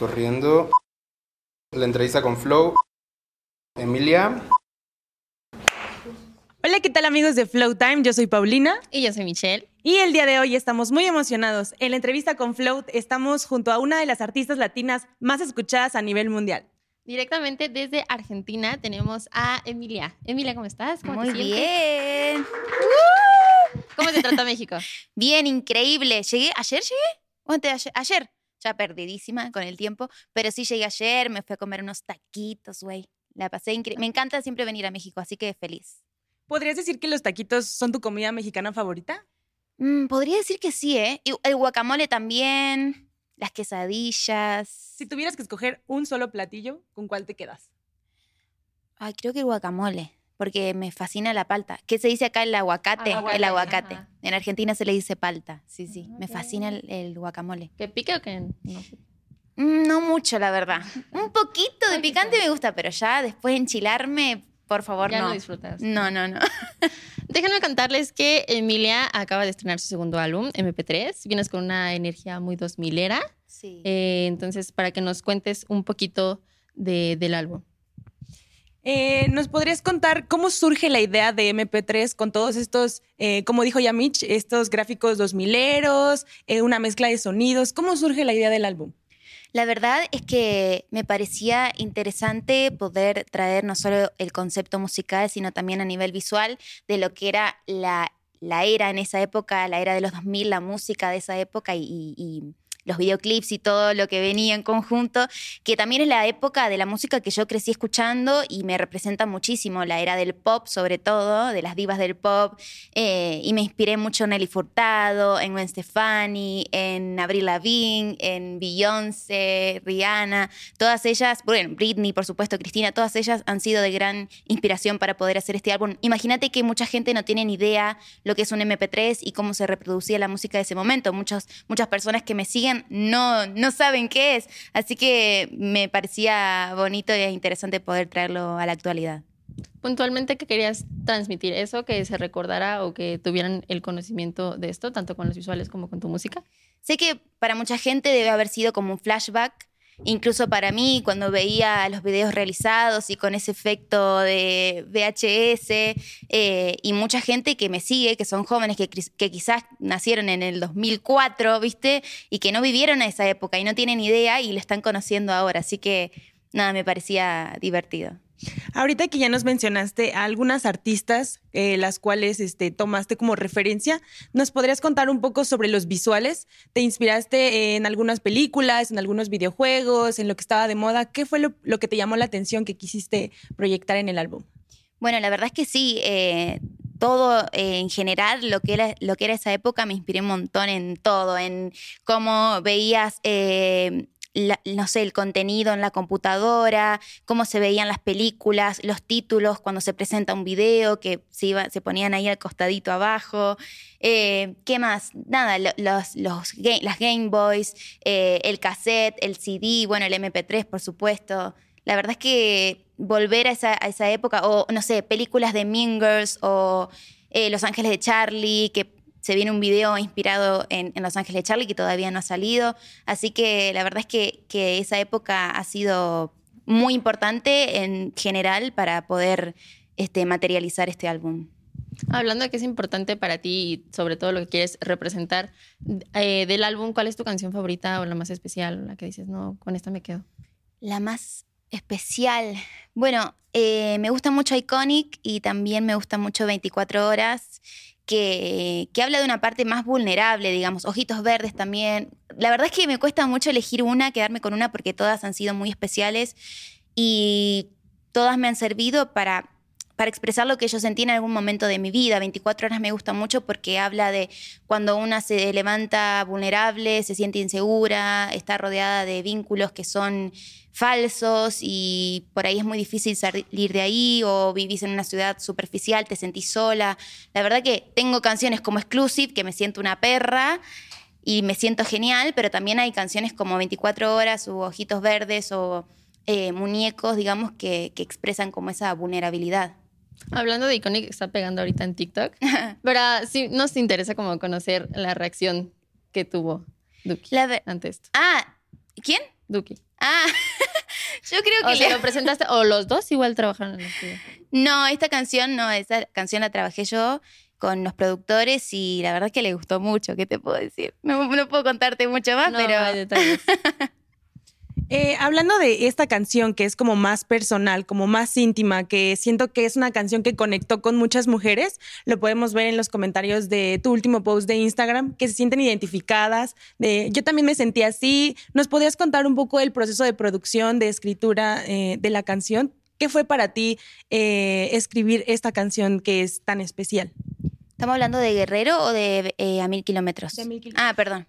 Corriendo. La entrevista con Flow. Emilia. Hola, ¿qué tal amigos de Flow Time? Yo soy Paulina. Y yo soy Michelle. Y el día de hoy estamos muy emocionados. En la entrevista con Flow estamos junto a una de las artistas latinas más escuchadas a nivel mundial. Directamente desde Argentina tenemos a Emilia. Emilia, ¿cómo estás? ¿Cómo Muy te bien. ¿Cómo te trata México? Bien, increíble. Llegué, ¿ayer llegué? ¿O antes de ayer? Ayer. Ya perdidísima con el tiempo, pero sí llegué ayer, me fui a comer unos taquitos, güey. La pasé increíble. Me encanta siempre venir a México, así que feliz. ¿Podrías decir que los taquitos son tu comida mexicana favorita? Mm, podría decir que sí, ¿eh? Y el guacamole también, las quesadillas. Si tuvieras que escoger un solo platillo, ¿con cuál te quedas? Ay, creo que el guacamole, porque me fascina la palta. ¿Qué se dice acá el aguacate? Aguacate, el aguacate. ajá. En Argentina se le dice palta. Sí, sí. Me Ok. fascina el, el guacamole. ¿Que pique o que no? Mm, No mucho, la verdad. Un poquito de picante me gusta, pero ya después enchilarme, por favor, Ya no no. disfrutas. No, no, no. Déjenme contarles que Emilia acaba de estrenar su segundo álbum, MP3. Vienes con una energía muy 2000era. Sí. Eh, entonces, para que nos cuentes un poquito de- del álbum. Eh, ¿Nos podrías contar cómo surge la idea de MP3 con todos estos, eh, como dijo ya Mitch, estos gráficos 2000eros, eh, una mezcla de sonidos? ¿Cómo surge la idea del álbum? La verdad es que me parecía interesante poder traer no solo el concepto musical, sino también a nivel visual de lo que era la, era en esa época, la era de los 2000, la música de esa época y los videoclips y todo lo que venía en conjunto, que también es la época de la música que yo crecí escuchando y me representa muchísimo, la era del pop sobre todo, de las divas del pop, eh, y me inspiré mucho en Nelly Furtado, en Gwen Stefani, en Avril Lavigne, en Beyoncé, Rihanna, todas ellas, bueno, Britney, por supuesto, Cristina, todas ellas han sido de gran inspiración para poder hacer este álbum. Imagínate que mucha gente no tiene ni idea lo que es un MP3 y cómo se reproducía la música de ese momento. Muchas, muchas personas que me siguen no, no saben qué es, así que me parecía bonito e interesante poder traerlo a la actualidad. Puntualmente, ¿qué querías transmitir? ¿Eso? ¿Que se recordara o que tuvieran el conocimiento de esto, tanto con los visuales como con tu música? Sé que para mucha gente debe haber sido como un flashback, incluso para mí cuando veía los videos realizados y con ese efecto de VHS eh, y mucha gente que me sigue, que son jóvenes que, que quizás nacieron en el 2004, ¿viste? Y que no vivieron a esa época y no tienen idea y lo están conociendo ahora. Así que nada, me parecía divertido. Ahorita que ya nos mencionaste a algunas artistas, eh, las cuales este, tomaste como referencia, ¿nos podrías contar un poco sobre los visuales? ¿Te inspiraste en algunas películas, en algunos videojuegos, en lo que estaba de moda? ¿Qué fue lo, que te llamó la atención que quisiste proyectar en el álbum? Bueno, la verdad es que sí. eh, todo eh, en general, lo que, era, lo que era esa época, me inspiré un montón en todo, en cómo veías, la- no sé, el contenido en la computadora, cómo se veían las películas, los títulos cuando se presenta un video, que se, iba, se ponían ahí al costadito abajo. Eh, ¿Qué más? Nada, lo- los, los las Game Boys, eh, el cassette, el CD, bueno, el MP3, por supuesto. La verdad es que volver a esa, esa época, o no sé, películas de Mean Girls o eh, Los Ángeles de Charlie, que se viene un video inspirado en, en Los Ángeles de Charlie que todavía no ha salido. Así que la verdad es que, que esa época ha sido muy importante en general para poder este, materializar este álbum. Hablando de que es importante para ti y sobre todo lo que quieres representar eh, del álbum, ¿cuál es tu canción favorita o la más especial? La que dices, no, con esta me quedo. La más especial. Bueno, eh, me gusta mucho Iconic y también me gusta mucho 24 horas, que, que habla de una parte más vulnerable, digamos, Ojitos Verdes también. La verdad es que me cuesta mucho elegir una, quedarme con una, porque todas han sido muy especiales y todas me han servido para para expresar lo que yo sentí en algún momento de mi vida. 24 horas me gusta mucho porque habla de cuando una se levanta vulnerable, se siente insegura, está rodeada de vínculos que son falsos y por ahí es muy difícil salir de ahí o vivís en una ciudad superficial, te sentís sola. La verdad que tengo canciones como Exclusive, que me siento una perra y me siento genial, pero también hay canciones como 24 horas o Ojitos Verdes o eh, Muñecos, digamos, que, que expresan como esa vulnerabilidad. Hablando de Iconic, está pegando ahorita en TikTok, pero sí nos interesa como conocer la reacción que tuvo Duki La ante esto. ah, ¿quién? Duki. Ah, yo creo que o sea, lo presentaste, o los dos igual trabajaron en el estudio. No, esta canción no, esa canción la trabajé yo con los productores y la verdad es que le gustó mucho, ¿qué te puedo decir? No, no puedo contarte mucho más, No, pero... hay detalles. Eh, hablando de esta canción que es como más personal, como más íntima, que siento que es una canción que conectó con muchas mujeres, lo podemos ver en los comentarios de tu último post de Instagram, que se sienten identificadas. De, yo también me sentí así. ¿Nos podías contar un poco el proceso de producción, de escritura eh, de la canción? ¿Qué fue para ti eh, escribir esta canción que es tan especial? ¿Estamos hablando de Guerrero o de eh, A Mil Kilómetros? De Mil Kilómetros. Ah, perdón.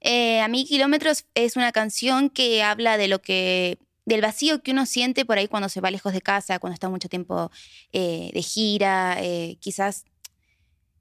Eh, a Mil Kilómetros es una canción que habla de lo que del vacío que uno siente por ahí cuando se va lejos de casa, cuando está mucho tiempo eh, de gira, eh, quizás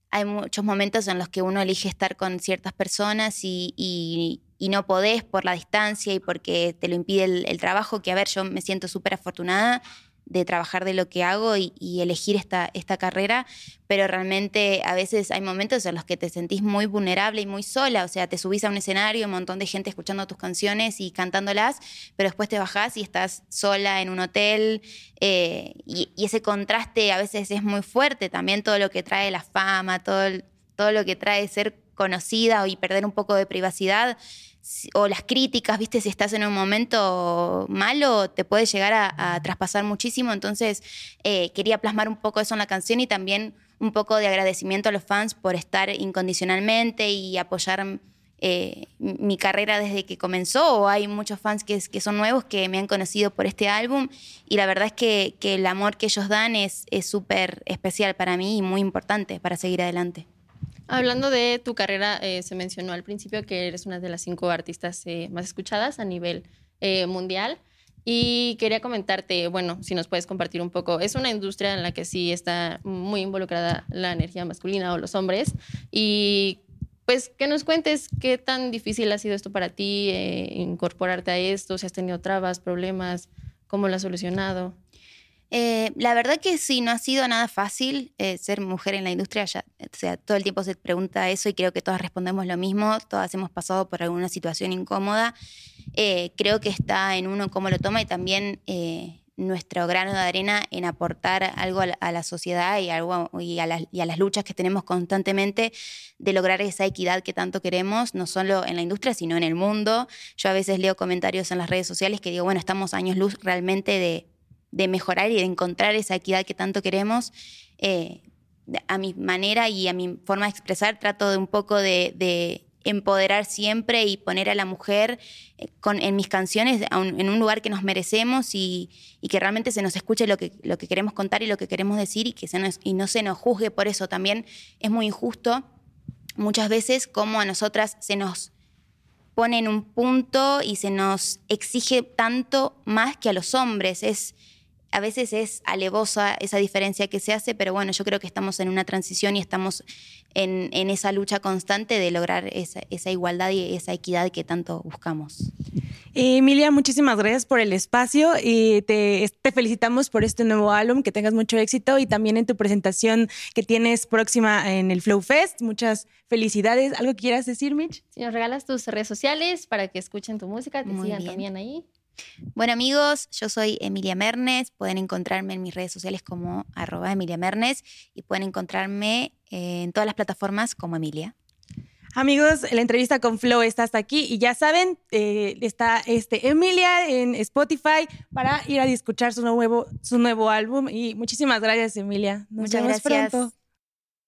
hay muchos momentos en los que uno elige estar con ciertas personas y, y- y no podés por la distancia y porque te lo impide el, el trabajo, que a ver, yo me siento súper afortunada de trabajar de lo que hago y, elegir esta, esta carrera, pero realmente a veces hay momentos en los que te sentís muy vulnerable y muy sola, o sea, te subís a un escenario, un montón de gente escuchando tus canciones y cantándolas, pero después te bajás y estás sola en un hotel, eh, y, ese contraste a veces es muy fuerte, también todo lo que trae la fama, todo, todo lo que trae ser conocida y perder un poco de privacidad, o las críticas, viste, si estás en un momento malo, te puede llegar a, traspasar muchísimo. Entonces, eh, quería plasmar un poco eso en la canción y también un poco de agradecimiento a los fans por estar incondicionalmente y apoyar eh, mi carrera desde que comenzó. Hay muchos fans que, son nuevos que me han conocido por este álbum y la verdad es que, el amor que ellos dan es súper especial para mí y muy importante para seguir adelante. Hablando de tu carrera, eh, se mencionó al principio que eres una de las cinco artistas eh, más escuchadas a nivel eh, mundial. Y quería comentarte, bueno, si nos puedes compartir un poco, es una industria en la que sí está muy involucrada la energía masculina o los hombres. Y pues que nos cuentes qué tan difícil ha sido esto para ti, incorporarte a esto, si has tenido trabas, problemas, cómo lo has solucionado. Eh, la verdad que sí, no ha sido nada fácil eh, ser mujer en la industria. Ya, o sea, todo el tiempo se pregunta eso y creo que todas respondemos lo mismo. Todas hemos pasado por alguna situación incómoda. Eh, creo que está en uno cómo lo toma y también eh, nuestro grano de arena en aportar algo a la, a la sociedad y, algo, y, a las, y a las luchas que tenemos constantemente de lograr esa equidad que tanto queremos, no solo en la industria, sino en el mundo. Yo a veces leo comentarios en las redes sociales que digo, bueno, estamos años luz realmente de de mejorar y de encontrar esa equidad que tanto queremos. Eh, a mi manera y a mi forma de expresar, trato de un poco de, de empoderar siempre y poner a la mujer eh, con, en mis canciones un- en un lugar que nos merecemos y, y que realmente se nos escuche lo que, lo que queremos contar y lo que queremos decir y, que se nos, y no se nos juzgue por eso. También es muy injusto muchas veces como a nosotras se nos pone en un punto y se nos exige tanto más que a los hombres. Es, a veces es alevosa esa diferencia que se hace, pero bueno, yo creo que estamos en una transición y estamos en, en esa lucha constante de lograr esa, esa igualdad y esa equidad que tanto buscamos. Eh, Emilia, muchísimas gracias por el espacio y te, te felicitamos por este nuevo álbum, que tengas mucho éxito y también en tu presentación que tienes próxima en el Flow Fest. Muchas felicidades. ¿Algo que quieras decir, Mitch? Si nos regalas tus redes sociales para que escuchen tu música, te Muy sigan bien. también ahí. Bueno amigos, yo soy Emilia Mernes, pueden encontrarme en mis redes sociales como arroba Emilia Mernes y pueden encontrarme eh, en todas las plataformas como Emilia. Amigos, la entrevista con Flow está hasta aquí y ya saben, eh, está este Emilia en Spotify para ir a escuchar su nuevo, su nuevo álbum y muchísimas gracias, Emilia. Nos Muchas vemos gracias. pronto.